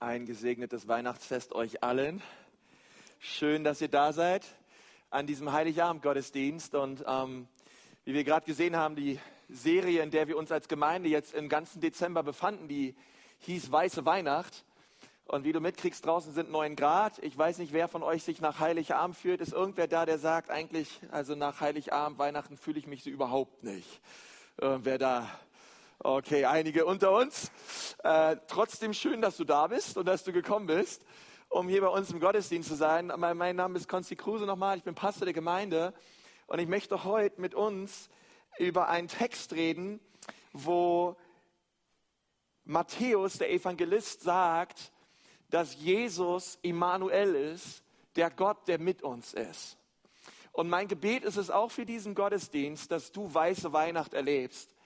Ein gesegnetes Weihnachtsfest euch allen. Schön, dass ihr da seid an diesem Heiligabend-Gottesdienst. Und ähm, wie wir gerade gesehen haben, die Serie, in der wir uns als Gemeinde jetzt im ganzen Dezember befanden, die hieß Weiße Weihnacht. Und wie du mitkriegst, draußen sind neun Grad. Ich weiß nicht, wer von euch sich nach Heiligabend fühlt. Ist irgendwer da, der sagt, eigentlich, also nach Heiligabend, Weihnachten fühle ich mich so überhaupt nicht. Irgendwer da Okay, einige unter uns. Äh, trotzdem schön, dass du da bist und dass du gekommen bist, um hier bei uns im Gottesdienst zu sein. Mein, mein Name ist Konsti Kruse nochmal, ich bin Pastor der Gemeinde und ich möchte heute mit uns über einen Text reden, wo Matthäus, der Evangelist, sagt, dass Jesus Immanuel ist, der Gott, der mit uns ist. Und mein Gebet ist es auch für diesen Gottesdienst, dass du weiße Weihnacht erlebst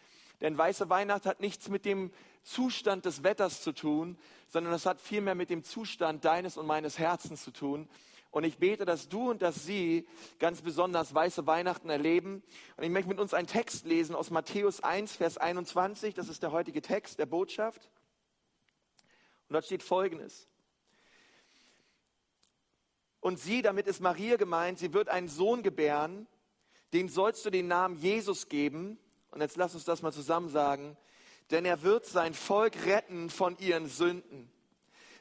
denn weiße Weihnacht hat nichts mit dem Zustand des Wetters zu tun, sondern es hat vielmehr mit dem Zustand deines und meines Herzens zu tun. Und ich bete, dass du und dass sie ganz besonders weiße Weihnachten erleben. Und ich möchte mit uns einen Text lesen aus Matthäus 1, Vers 21. Das ist der heutige Text der Botschaft. Und dort steht Folgendes. Und sie, damit ist Maria gemeint, sie wird einen Sohn gebären, den sollst du den Namen Jesus geben, und jetzt lass uns das mal zusammen sagen. Denn er wird sein Volk retten von ihren Sünden.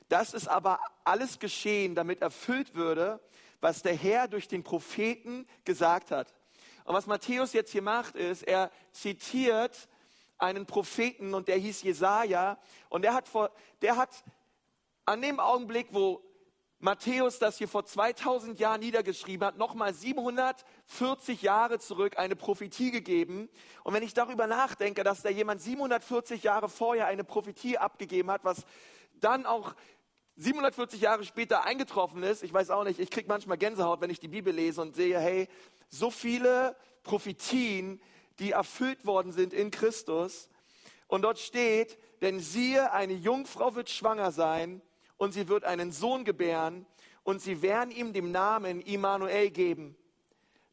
Das ist aber alles geschehen, damit erfüllt würde, was der Herr durch den Propheten gesagt hat. Und was Matthäus jetzt hier macht, ist, er zitiert einen Propheten und der hieß Jesaja und der hat vor, der hat an dem Augenblick, wo Matthäus das hier vor 2000 Jahren niedergeschrieben hat, nochmal 740 Jahre zurück eine Prophetie gegeben. Und wenn ich darüber nachdenke, dass da jemand 740 Jahre vorher eine Prophetie abgegeben hat, was dann auch 740 Jahre später eingetroffen ist, ich weiß auch nicht, ich kriege manchmal Gänsehaut, wenn ich die Bibel lese und sehe, hey, so viele Prophetien, die erfüllt worden sind in Christus. Und dort steht, denn siehe, eine Jungfrau wird schwanger sein und sie wird einen Sohn gebären und sie werden ihm den Namen Immanuel geben.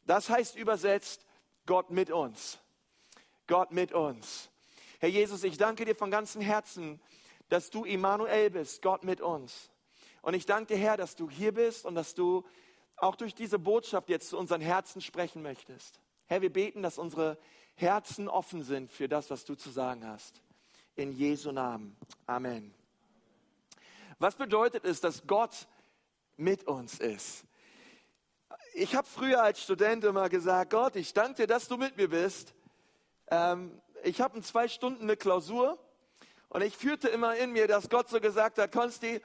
Das heißt übersetzt, Gott mit uns. Gott mit uns. Herr Jesus, ich danke dir von ganzem Herzen, dass du Immanuel bist, Gott mit uns. Und ich danke dir, Herr, dass du hier bist und dass du auch durch diese Botschaft jetzt zu unseren Herzen sprechen möchtest. Herr, wir beten, dass unsere Herzen offen sind für das, was du zu sagen hast. In Jesu Namen. Amen. Was bedeutet es, dass Gott mit uns ist? Ich habe früher als Student immer gesagt, Gott, ich danke dir, dass du mit mir bist. Ähm, ich habe in zwei Stunden eine Klausur und ich führte immer in mir, dass Gott so gesagt hat, Konsti,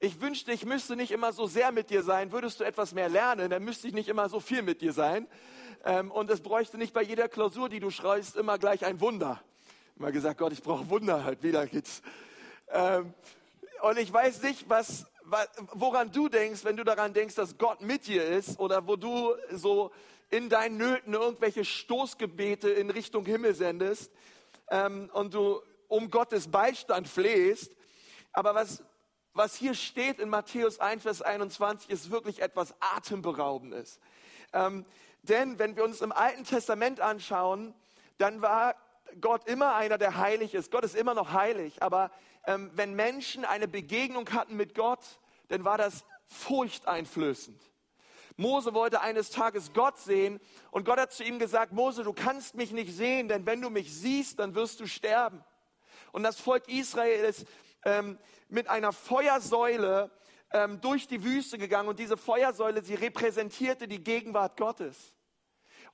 ich wünschte, ich müsste nicht immer so sehr mit dir sein. Würdest du etwas mehr lernen, dann müsste ich nicht immer so viel mit dir sein. Ähm, und es bräuchte nicht bei jeder Klausur, die du schreibst, immer gleich ein Wunder. Immer gesagt, Gott, ich brauche Wunder halt. Wieder geht's. Ähm, und ich weiß nicht, was, woran du denkst, wenn du daran denkst, dass Gott mit dir ist oder wo du so in deinen Nöten irgendwelche Stoßgebete in Richtung Himmel sendest ähm, und du um Gottes Beistand flehst. Aber was, was hier steht in Matthäus 1, Vers 21, ist wirklich etwas Atemberaubendes. Ähm, denn wenn wir uns im Alten Testament anschauen, dann war Gott immer einer, der heilig ist. Gott ist immer noch heilig. Aber ähm, wenn Menschen eine Begegnung hatten mit Gott, dann war das furchteinflößend. Mose wollte eines Tages Gott sehen und Gott hat zu ihm gesagt, Mose, du kannst mich nicht sehen, denn wenn du mich siehst, dann wirst du sterben. Und das Volk Israel ist ähm, mit einer Feuersäule ähm, durch die Wüste gegangen und diese Feuersäule, sie repräsentierte die Gegenwart Gottes.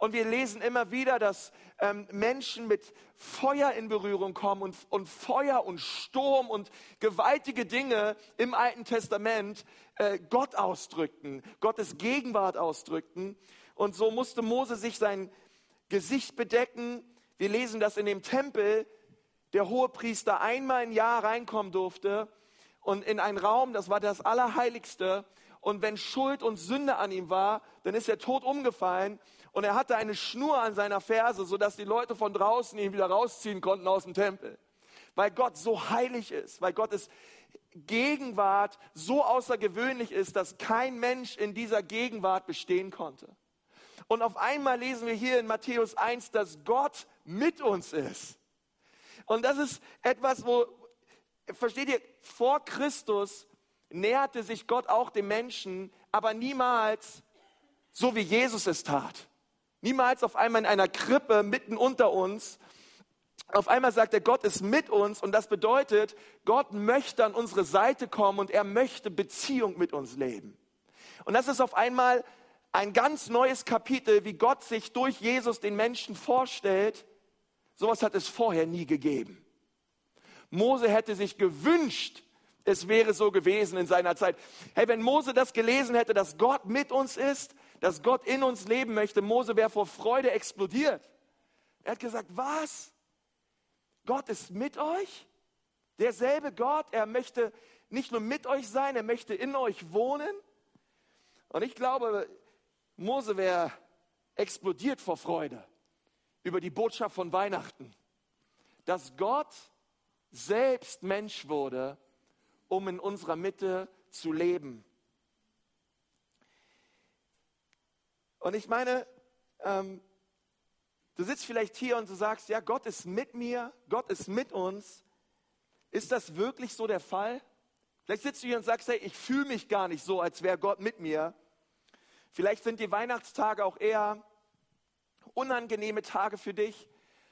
Und wir lesen immer wieder, dass ähm, Menschen mit Feuer in Berührung kommen und, und Feuer und Sturm und gewaltige Dinge im Alten Testament äh, Gott ausdrückten, Gottes Gegenwart ausdrückten. Und so musste Mose sich sein Gesicht bedecken. Wir lesen, dass in dem Tempel der Hohepriester einmal im Jahr reinkommen durfte und in einen Raum, das war das Allerheiligste. Und wenn Schuld und Sünde an ihm war, dann ist er tot umgefallen und er hatte eine Schnur an seiner Ferse, sodass die Leute von draußen ihn wieder rausziehen konnten aus dem Tempel. Weil Gott so heilig ist, weil Gottes Gegenwart so außergewöhnlich ist, dass kein Mensch in dieser Gegenwart bestehen konnte. Und auf einmal lesen wir hier in Matthäus 1, dass Gott mit uns ist. Und das ist etwas, wo versteht ihr, vor Christus näherte sich Gott auch dem Menschen, aber niemals so wie Jesus es tat. Niemals auf einmal in einer Krippe mitten unter uns. Auf einmal sagt er, Gott ist mit uns und das bedeutet, Gott möchte an unsere Seite kommen und er möchte Beziehung mit uns leben. Und das ist auf einmal ein ganz neues Kapitel, wie Gott sich durch Jesus den Menschen vorstellt. Sowas hat es vorher nie gegeben. Mose hätte sich gewünscht, es wäre so gewesen in seiner Zeit. Hey, wenn Mose das gelesen hätte, dass Gott mit uns ist, dass Gott in uns leben möchte, Mose wäre vor Freude explodiert. Er hat gesagt, was? Gott ist mit euch? Derselbe Gott, er möchte nicht nur mit euch sein, er möchte in euch wohnen. Und ich glaube, Mose wäre explodiert vor Freude über die Botschaft von Weihnachten, dass Gott selbst Mensch wurde, um in unserer Mitte zu leben. Und ich meine, ähm, du sitzt vielleicht hier und du sagst, ja, Gott ist mit mir, Gott ist mit uns. Ist das wirklich so der Fall? Vielleicht sitzt du hier und sagst, hey, ich fühle mich gar nicht so, als wäre Gott mit mir. Vielleicht sind die Weihnachtstage auch eher unangenehme Tage für dich.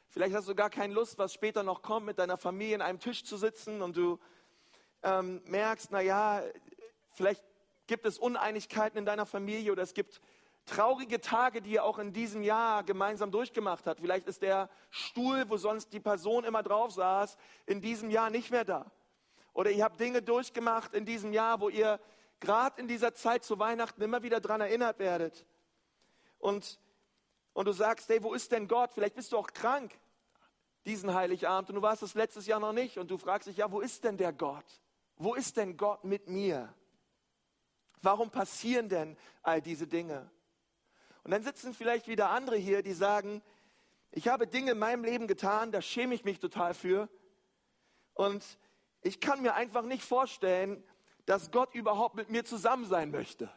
Vielleicht hast du gar keine Lust, was später noch kommt, mit deiner Familie an einem Tisch zu sitzen und du ähm, merkst, naja, vielleicht gibt es Uneinigkeiten in deiner Familie oder es gibt traurige Tage, die ihr auch in diesem Jahr gemeinsam durchgemacht habt. Vielleicht ist der Stuhl, wo sonst die Person immer drauf saß, in diesem Jahr nicht mehr da. Oder ihr habt Dinge durchgemacht in diesem Jahr, wo ihr gerade in dieser Zeit zu Weihnachten immer wieder daran erinnert werdet. Und, und du sagst, hey, wo ist denn Gott? Vielleicht bist du auch krank diesen Heiligabend und du warst es letztes Jahr noch nicht und du fragst dich, ja, wo ist denn der Gott? Wo ist denn Gott mit mir? Warum passieren denn all diese Dinge? Und dann sitzen vielleicht wieder andere hier, die sagen, ich habe Dinge in meinem Leben getan, da schäme ich mich total für. Und ich kann mir einfach nicht vorstellen, dass Gott überhaupt mit mir zusammen sein möchte.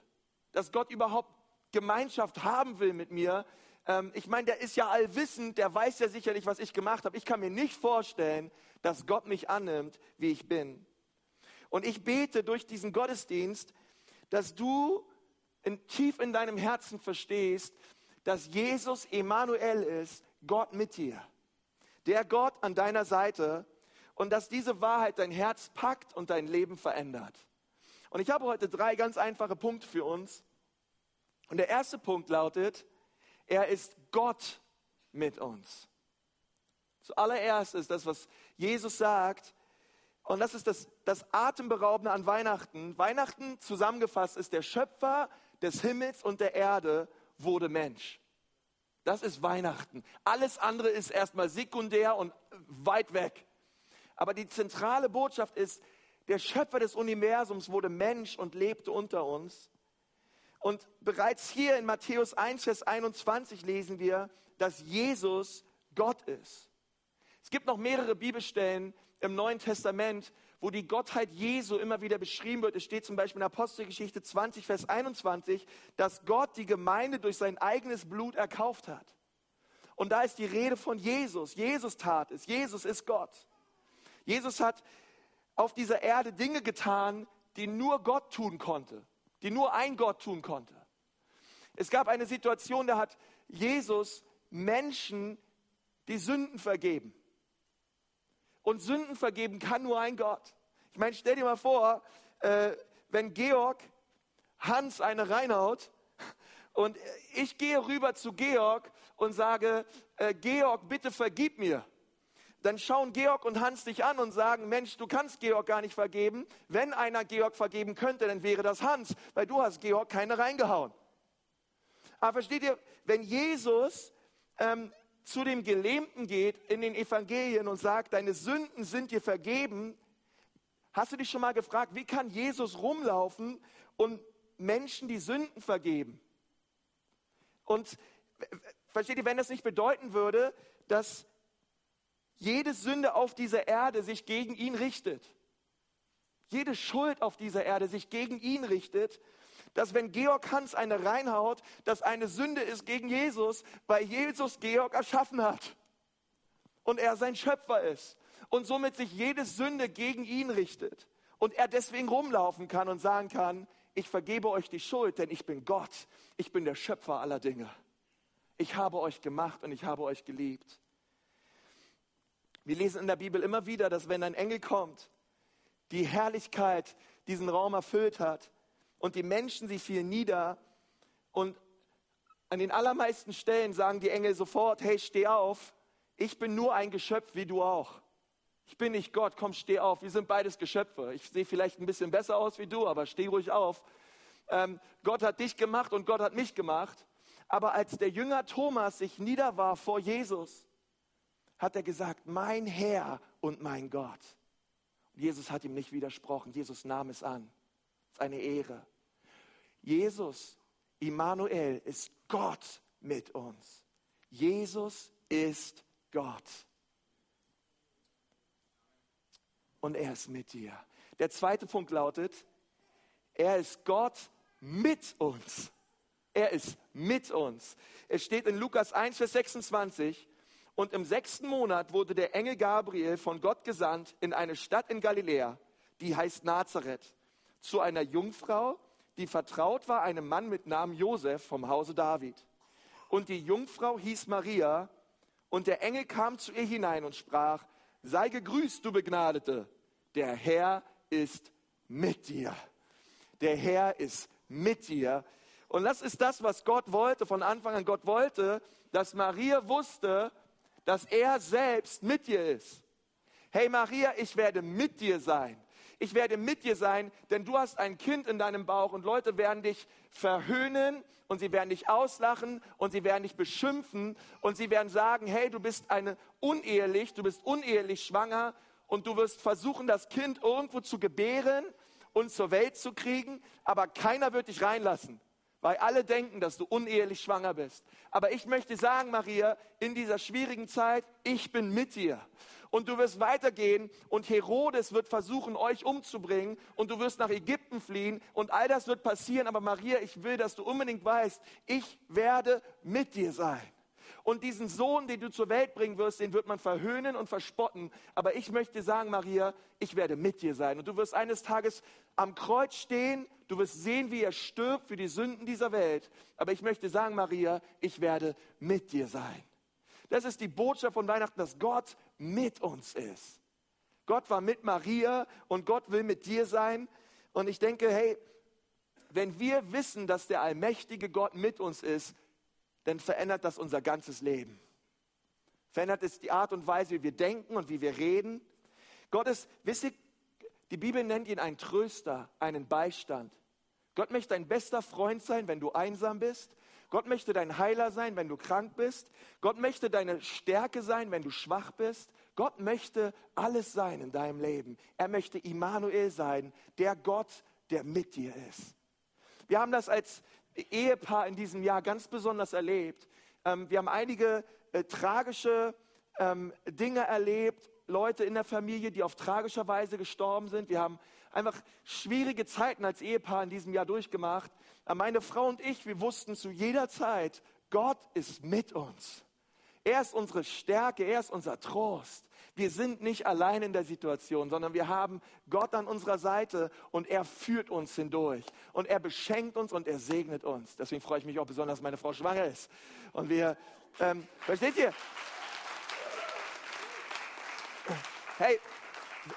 Dass Gott überhaupt Gemeinschaft haben will mit mir. Ähm, ich meine, der ist ja allwissend, der weiß ja sicherlich, was ich gemacht habe. Ich kann mir nicht vorstellen, dass Gott mich annimmt, wie ich bin. Und ich bete durch diesen Gottesdienst, dass du in, tief in deinem Herzen verstehst, dass Jesus Emanuel ist, Gott mit dir. Der Gott an deiner Seite und dass diese Wahrheit dein Herz packt und dein Leben verändert. Und ich habe heute drei ganz einfache Punkte für uns. Und der erste Punkt lautet, er ist Gott mit uns. Zuallererst ist das, was Jesus sagt, und das ist das, das Atemberaubende an Weihnachten. Weihnachten zusammengefasst ist der Schöpfer des Himmels und der Erde wurde Mensch. Das ist Weihnachten. Alles andere ist erstmal sekundär und weit weg. Aber die zentrale Botschaft ist, der Schöpfer des Universums wurde Mensch und lebte unter uns. Und bereits hier in Matthäus 1, Vers 21 lesen wir, dass Jesus Gott ist. Es gibt noch mehrere Bibelstellen im Neuen Testament, wo die Gottheit Jesu immer wieder beschrieben wird. Es steht zum Beispiel in Apostelgeschichte 20, Vers 21, dass Gott die Gemeinde durch sein eigenes Blut erkauft hat. Und da ist die Rede von Jesus. Jesus tat es. Jesus ist Gott. Jesus hat auf dieser Erde Dinge getan, die nur Gott tun konnte, die nur ein Gott tun konnte. Es gab eine Situation, da hat Jesus Menschen die Sünden vergeben. Und Sünden vergeben kann nur ein Gott. Ich meine, stell dir mal vor, äh, wenn Georg Hans eine reinhaut und ich gehe rüber zu Georg und sage, äh, Georg, bitte vergib mir. Dann schauen Georg und Hans dich an und sagen, Mensch, du kannst Georg gar nicht vergeben. Wenn einer Georg vergeben könnte, dann wäre das Hans, weil du hast Georg keine reingehauen. Aber versteht ihr, wenn Jesus ähm, zu dem Gelähmten geht in den Evangelien und sagt, deine Sünden sind dir vergeben, hast du dich schon mal gefragt, wie kann Jesus rumlaufen und Menschen die Sünden vergeben? Und versteht ihr, wenn das nicht bedeuten würde, dass jede Sünde auf dieser Erde sich gegen ihn richtet, jede Schuld auf dieser Erde sich gegen ihn richtet, dass wenn Georg Hans eine reinhaut, dass eine Sünde ist gegen Jesus, weil Jesus Georg erschaffen hat und er sein Schöpfer ist. und somit sich jede Sünde gegen ihn richtet und er deswegen rumlaufen kann und sagen kann, ich vergebe euch die Schuld, denn ich bin Gott, ich bin der Schöpfer aller Dinge. Ich habe euch gemacht und ich habe euch geliebt. Wir lesen in der Bibel immer wieder, dass wenn ein Engel kommt, die Herrlichkeit diesen Raum erfüllt hat und die Menschen, sie fielen nieder und an den allermeisten Stellen sagen die Engel sofort, hey, steh auf, ich bin nur ein Geschöpf wie du auch. Ich bin nicht Gott, komm, steh auf. Wir sind beides Geschöpfe. Ich sehe vielleicht ein bisschen besser aus wie du, aber steh ruhig auf. Ähm, Gott hat dich gemacht und Gott hat mich gemacht. Aber als der Jünger Thomas sich niederwarf vor Jesus, hat er gesagt, mein Herr und mein Gott. Jesus hat ihm nicht widersprochen. Jesus nahm es an. Das ist eine Ehre. Jesus, Immanuel, ist Gott mit uns. Jesus ist Gott. Und er ist mit dir. Der zweite Punkt lautet, er ist Gott mit uns. Er ist mit uns. Es steht in Lukas 1, Vers 26, und im sechsten Monat wurde der Engel Gabriel von Gott gesandt in eine Stadt in Galiläa, die heißt Nazareth, zu einer Jungfrau, die vertraut war einem Mann mit Namen Josef vom Hause David. Und die Jungfrau hieß Maria, und der Engel kam zu ihr hinein und sprach, sei gegrüßt, du Begnadete, der Herr ist mit dir. Der Herr ist mit dir. Und das ist das, was Gott wollte von Anfang an. Gott wollte, dass Maria wusste, dass er selbst mit dir ist. Hey Maria, ich werde mit dir sein. Ich werde mit dir sein, denn du hast ein Kind in deinem Bauch und Leute werden dich verhöhnen und sie werden dich auslachen und sie werden dich beschimpfen und sie werden sagen, hey, du bist eine unehelich, du bist unehelich schwanger und du wirst versuchen, das Kind irgendwo zu gebären und zur Welt zu kriegen, aber keiner wird dich reinlassen, weil alle denken, dass du unehelich schwanger bist. Aber ich möchte sagen, Maria, in dieser schwierigen Zeit, ich bin mit dir. Und du wirst weitergehen und Herodes wird versuchen, euch umzubringen und du wirst nach Ägypten fliehen und all das wird passieren. Aber Maria, ich will, dass du unbedingt weißt, ich werde mit dir sein. Und diesen Sohn, den du zur Welt bringen wirst, den wird man verhöhnen und verspotten. Aber ich möchte sagen, Maria, ich werde mit dir sein. Und du wirst eines Tages am Kreuz stehen. Du wirst sehen, wie er stirbt für die Sünden dieser Welt. Aber ich möchte sagen, Maria, ich werde mit dir sein. Das ist die Botschaft von Weihnachten, dass Gott mit uns ist. Gott war mit Maria und Gott will mit dir sein. Und ich denke, hey, wenn wir wissen, dass der allmächtige Gott mit uns ist, dann verändert das unser ganzes Leben. Verändert es die Art und Weise, wie wir denken und wie wir reden. Gott ist, wisst ihr, die Bibel nennt ihn einen Tröster, einen Beistand. Gott möchte dein bester Freund sein, wenn du einsam bist. Gott möchte dein Heiler sein, wenn du krank bist. Gott möchte deine Stärke sein, wenn du schwach bist. Gott möchte alles sein in deinem Leben. Er möchte Immanuel sein, der Gott, der mit dir ist. Wir haben das als Ehepaar in diesem Jahr ganz besonders erlebt. Ähm, wir haben einige äh, tragische ähm, Dinge erlebt, Leute in der Familie, die auf tragischer Weise gestorben sind. Wir haben einfach schwierige Zeiten als Ehepaar in diesem Jahr durchgemacht. Aber meine Frau und ich, wir wussten zu jeder Zeit, Gott ist mit uns. Er ist unsere Stärke, er ist unser Trost. Wir sind nicht allein in der Situation, sondern wir haben Gott an unserer Seite und er führt uns hindurch und er beschenkt uns und er segnet uns. Deswegen freue ich mich auch besonders, dass meine Frau schwanger ist. Und wir, ähm, versteht ihr? Hey,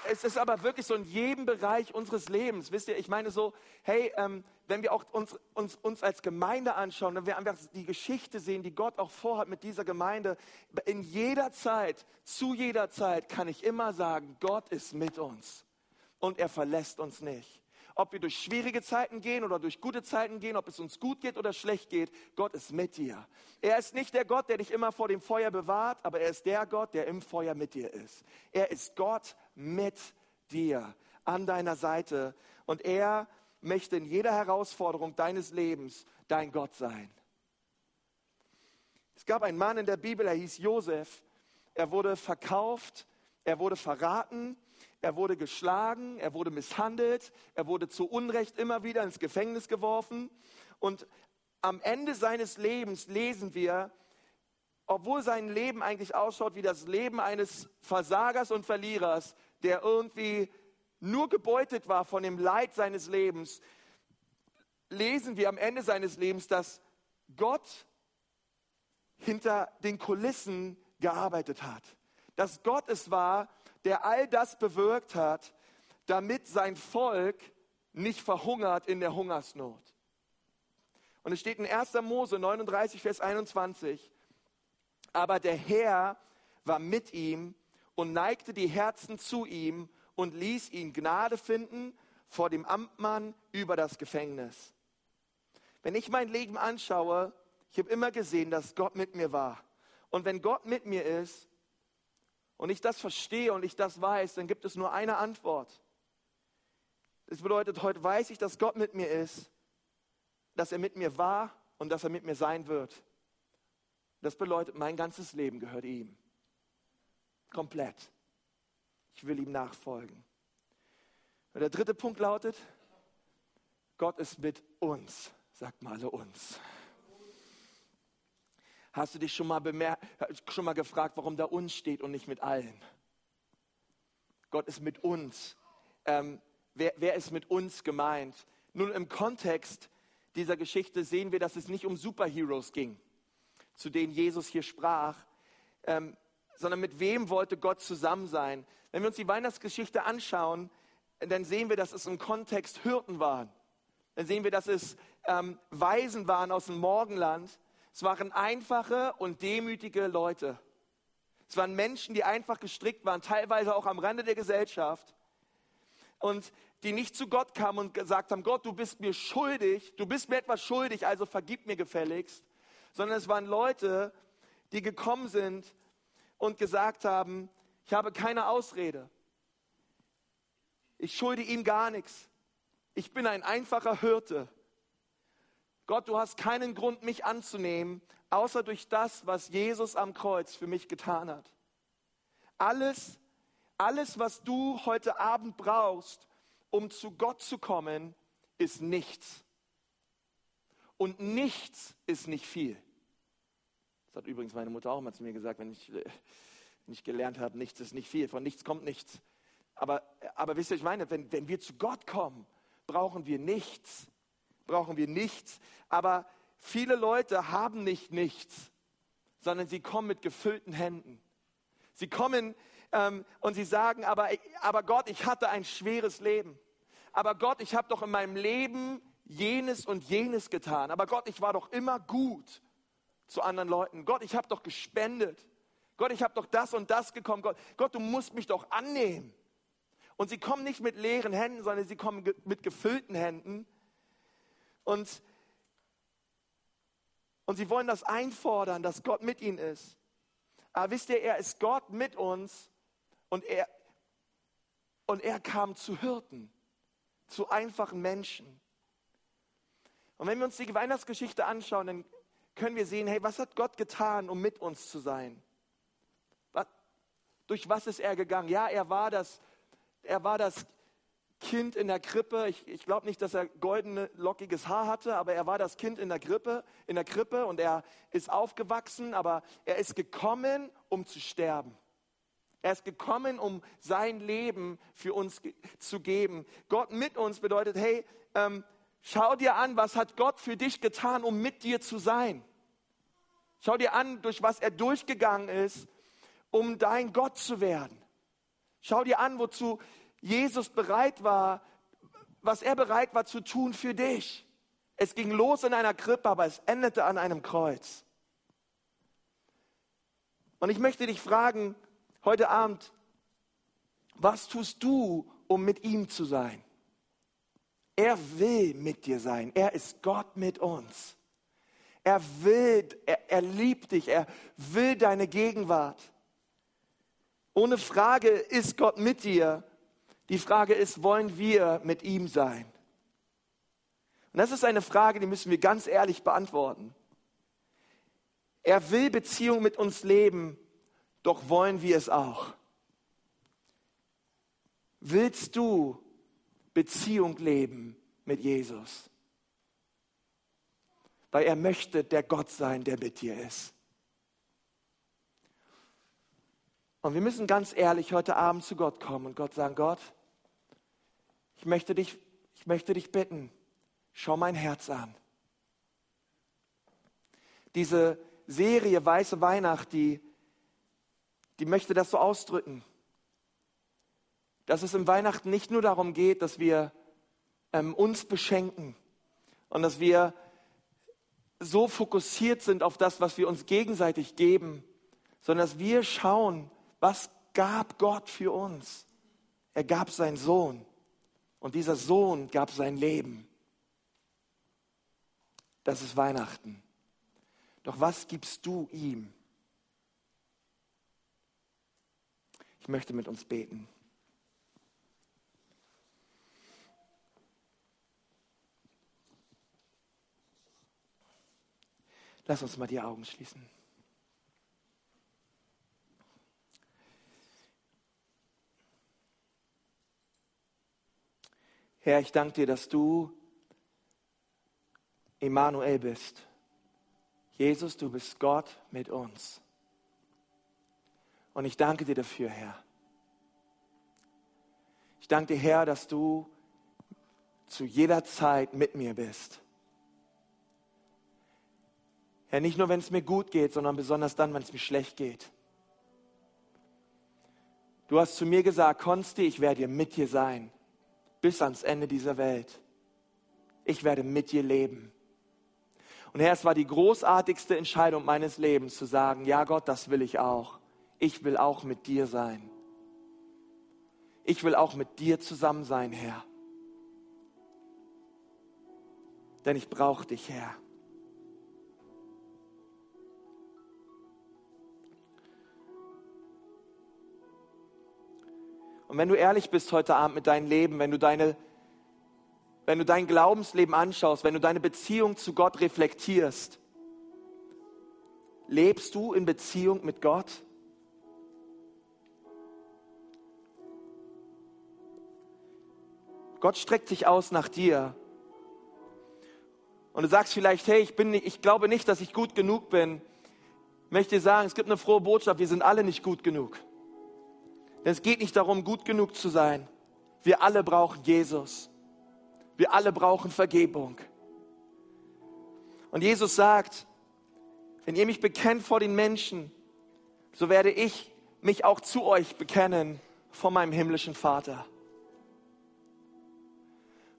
es ist aber wirklich so in jedem Bereich unseres Lebens. Wisst ihr, ich meine so, hey, ähm, wenn wir auch uns, uns, uns als Gemeinde anschauen, wenn wir einfach die Geschichte sehen, die Gott auch vorhat mit dieser Gemeinde, in jeder Zeit, zu jeder Zeit kann ich immer sagen, Gott ist mit uns und er verlässt uns nicht. Ob wir durch schwierige Zeiten gehen oder durch gute Zeiten gehen, ob es uns gut geht oder schlecht geht, Gott ist mit dir. Er ist nicht der Gott, der dich immer vor dem Feuer bewahrt, aber er ist der Gott, der im Feuer mit dir ist. Er ist Gott mit dir, an deiner Seite. Und er möchte in jeder Herausforderung deines Lebens dein Gott sein. Es gab einen Mann in der Bibel, er hieß Josef. Er wurde verkauft, er wurde verraten, er wurde geschlagen, er wurde misshandelt, er wurde zu Unrecht immer wieder ins Gefängnis geworfen. Und am Ende seines Lebens lesen wir, obwohl sein Leben eigentlich ausschaut wie das Leben eines Versagers und Verlierers, der irgendwie nur gebeutet war von dem Leid seines Lebens, lesen wir am Ende seines Lebens, dass Gott hinter den Kulissen gearbeitet hat. Dass Gott es war, der all das bewirkt hat, damit sein Volk nicht verhungert in der Hungersnot. Und es steht in 1. Mose 39, Vers 21, aber der Herr war mit ihm und neigte die Herzen zu ihm und ließ ihn Gnade finden vor dem Amtmann über das Gefängnis. Wenn ich mein Leben anschaue, ich habe immer gesehen, dass Gott mit mir war. Und wenn Gott mit mir ist und ich das verstehe und ich das weiß, dann gibt es nur eine Antwort. Das bedeutet, heute weiß ich, dass Gott mit mir ist, dass er mit mir war und dass er mit mir sein wird. Das bedeutet, mein ganzes Leben gehört ihm. Komplett. Ich will ihm nachfolgen. Und der dritte Punkt lautet, Gott ist mit uns. Sagt mal alle uns. Hast du dich schon mal, bemerkt, schon mal gefragt, warum da uns steht und nicht mit allen? Gott ist mit uns. Ähm, wer, wer ist mit uns gemeint? Nun, im Kontext dieser Geschichte sehen wir, dass es nicht um Superheroes ging, zu denen Jesus hier sprach, ähm, sondern mit wem wollte Gott zusammen sein. Wenn wir uns die Weihnachtsgeschichte anschauen, dann sehen wir, dass es im Kontext Hirten waren. Dann sehen wir, dass es ähm, Weisen waren aus dem Morgenland. Es waren einfache und demütige Leute. Es waren Menschen, die einfach gestrickt waren, teilweise auch am Rande der Gesellschaft. Und die nicht zu Gott kamen und gesagt haben, Gott, du bist mir schuldig, du bist mir etwas schuldig, also vergib mir gefälligst, sondern es waren Leute, die gekommen sind und gesagt haben, ich habe keine Ausrede. Ich schulde ihm gar nichts. Ich bin ein einfacher Hirte. Gott, du hast keinen Grund, mich anzunehmen, außer durch das, was Jesus am Kreuz für mich getan hat. Alles, alles, was du heute Abend brauchst, um zu Gott zu kommen, ist nichts. Und nichts ist nicht viel. Das hat übrigens meine Mutter auch mal zu mir gesagt, wenn ich nicht gelernt habe, nichts ist nicht viel, von nichts kommt nichts. Aber, aber wisst ihr, ich meine, wenn, wenn wir zu Gott kommen, brauchen wir nichts. Brauchen wir nichts. Aber viele Leute haben nicht nichts, sondern sie kommen mit gefüllten Händen. Sie kommen ähm, und sie sagen, aber, aber Gott, ich hatte ein schweres Leben aber Gott, ich habe doch in meinem Leben jenes und jenes getan. Aber Gott, ich war doch immer gut zu anderen Leuten. Gott, ich habe doch gespendet. Gott, ich habe doch das und das gekommen. Gott, Gott, du musst mich doch annehmen. Und sie kommen nicht mit leeren Händen, sondern sie kommen mit gefüllten Händen. Und, und sie wollen das einfordern, dass Gott mit ihnen ist. Aber wisst ihr, er ist Gott mit uns und er, und er kam zu Hirten zu einfachen Menschen. Und wenn wir uns die Weihnachtsgeschichte anschauen, dann können wir sehen, hey, was hat Gott getan, um mit uns zu sein? Was, durch was ist er gegangen? Ja, er war das, er war das Kind in der Krippe. Ich, ich glaube nicht, dass er goldene, lockiges Haar hatte, aber er war das Kind in der Krippe, in der Krippe und er ist aufgewachsen, aber er ist gekommen, um zu sterben. Er ist gekommen, um sein Leben für uns zu geben. Gott mit uns bedeutet, hey, ähm, schau dir an, was hat Gott für dich getan, um mit dir zu sein. Schau dir an, durch was er durchgegangen ist, um dein Gott zu werden. Schau dir an, wozu Jesus bereit war, was er bereit war zu tun für dich. Es ging los in einer Krippe, aber es endete an einem Kreuz. Und ich möchte dich fragen, heute Abend, was tust du, um mit ihm zu sein? Er will mit dir sein. Er ist Gott mit uns. Er will, er, er liebt dich. Er will deine Gegenwart. Ohne Frage ist Gott mit dir. Die Frage ist, wollen wir mit ihm sein? Und das ist eine Frage, die müssen wir ganz ehrlich beantworten. Er will Beziehung mit uns leben, doch wollen wir es auch. Willst du Beziehung leben mit Jesus? Weil er möchte der Gott sein, der mit dir ist. Und wir müssen ganz ehrlich heute Abend zu Gott kommen und Gott sagen, Gott, ich möchte dich, ich möchte dich bitten, schau mein Herz an. Diese Serie Weiße Weihnacht, die, die möchte das so ausdrücken, dass es im Weihnachten nicht nur darum geht, dass wir ähm, uns beschenken und dass wir so fokussiert sind auf das, was wir uns gegenseitig geben, sondern dass wir schauen, was gab Gott für uns? Er gab seinen Sohn und dieser Sohn gab sein Leben. Das ist Weihnachten. Doch was gibst du ihm? Ich möchte mit uns beten. Lass uns mal die Augen schließen. Herr, ich danke dir, dass du Emmanuel bist. Jesus, du bist Gott mit uns. Und ich danke dir dafür, Herr. Ich danke dir, Herr, dass du zu jeder Zeit mit mir bist. Herr, nicht nur, wenn es mir gut geht, sondern besonders dann, wenn es mir schlecht geht. Du hast zu mir gesagt, Konsti, ich werde mit dir sein bis ans Ende dieser Welt. Ich werde mit dir leben. Und Herr, es war die großartigste Entscheidung meines Lebens zu sagen, ja Gott, das will ich auch. Ich will auch mit dir sein. Ich will auch mit dir zusammen sein, Herr. Denn ich brauche dich, Herr. Und wenn du ehrlich bist heute Abend mit deinem Leben, wenn du deine wenn du dein Glaubensleben anschaust, wenn du deine Beziehung zu Gott reflektierst, lebst du in Beziehung mit Gott? Gott streckt sich aus nach dir. Und du sagst vielleicht, hey, ich, bin ich glaube nicht, dass ich gut genug bin. Ich möchte dir sagen, es gibt eine frohe Botschaft, wir sind alle nicht gut genug. Denn es geht nicht darum, gut genug zu sein. Wir alle brauchen Jesus. Wir alle brauchen Vergebung. Und Jesus sagt, wenn ihr mich bekennt vor den Menschen, so werde ich mich auch zu euch bekennen vor meinem himmlischen Vater.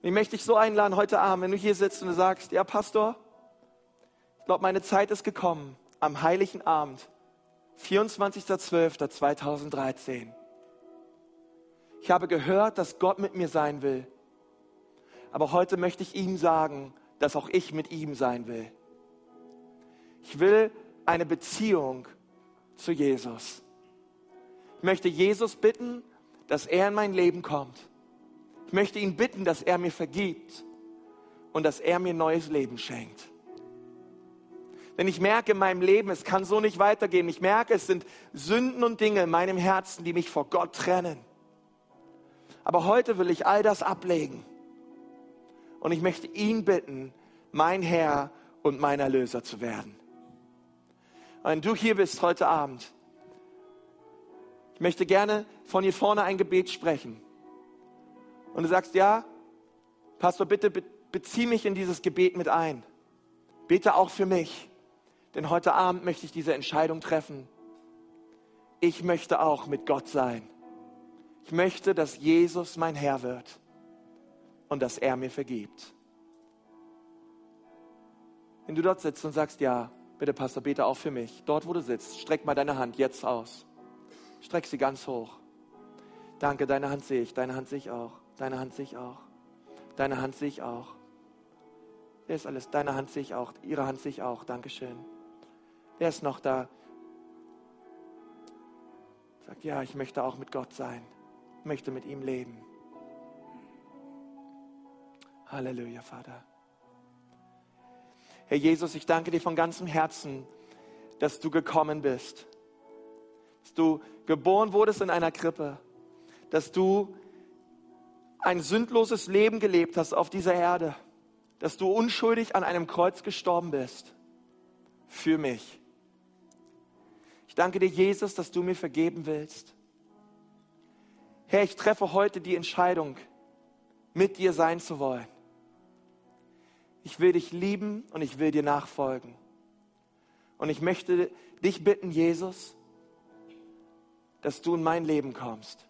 Und ich möchte dich so einladen heute Abend, wenn du hier sitzt und du sagst, ja Pastor, ich glaube, meine Zeit ist gekommen am heiligen Abend, 24.12.2013 ich habe gehört, dass Gott mit mir sein will. Aber heute möchte ich ihm sagen, dass auch ich mit ihm sein will. Ich will eine Beziehung zu Jesus. Ich möchte Jesus bitten, dass er in mein Leben kommt. Ich möchte ihn bitten, dass er mir vergibt und dass er mir neues Leben schenkt. Denn ich merke in meinem Leben, es kann so nicht weitergehen. Ich merke, es sind Sünden und Dinge in meinem Herzen, die mich vor Gott trennen. Aber heute will ich all das ablegen. Und ich möchte ihn bitten, mein Herr und mein Erlöser zu werden. Wenn du hier bist heute Abend, ich möchte gerne von hier vorne ein Gebet sprechen. Und du sagst, ja, Pastor, bitte bezieh mich in dieses Gebet mit ein. Bete auch für mich. Denn heute Abend möchte ich diese Entscheidung treffen. Ich möchte auch mit Gott sein. Ich möchte, dass Jesus mein Herr wird und dass er mir vergibt. Wenn du dort sitzt und sagst, ja, bitte Pastor, bete auch für mich. Dort, wo du sitzt, streck mal deine Hand jetzt aus. Streck sie ganz hoch. Danke, deine Hand sehe ich, deine Hand sehe ich auch, deine Hand sehe ich auch, deine Hand sehe ich auch. Wer ist alles? Deine Hand sehe ich auch, ihre Hand sehe ich auch. Dankeschön. Wer ist noch da? Sagt, ja, ich möchte auch mit Gott sein möchte mit ihm leben. Halleluja, Vater. Herr Jesus, ich danke dir von ganzem Herzen, dass du gekommen bist, dass du geboren wurdest in einer Krippe, dass du ein sündloses Leben gelebt hast auf dieser Erde, dass du unschuldig an einem Kreuz gestorben bist für mich. danke dir, Jesus, dass du mir vergeben willst. Herr, ich treffe heute die Entscheidung, mit dir sein zu wollen. Ich will dich lieben und ich will dir nachfolgen. Und ich möchte dich bitten, Jesus, dass du in mein Leben kommst,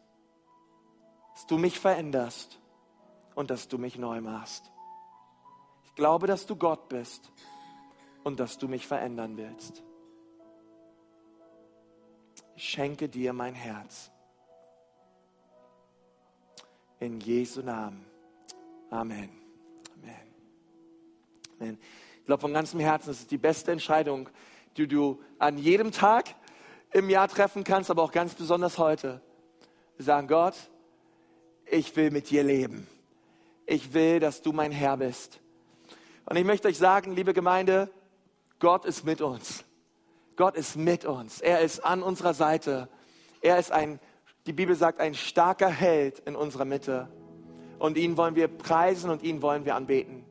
dass du mich veränderst und dass du mich neu machst. Ich glaube, dass du Gott bist und dass du mich verändern willst. Ich schenke dir mein Herz. In Jesu Namen. Amen. Amen. Amen. Ich glaube von ganzem Herzen, das ist die beste Entscheidung, die du an jedem Tag im Jahr treffen kannst, aber auch ganz besonders heute. Wir sagen, Gott, ich will mit dir leben. Ich will, dass du mein Herr bist. Und ich möchte euch sagen, liebe Gemeinde, Gott ist mit uns. Gott ist mit uns. Er ist an unserer Seite. Er ist ein, die Bibel sagt, ein starker Held in unserer Mitte. Und ihn wollen wir preisen und ihn wollen wir anbeten.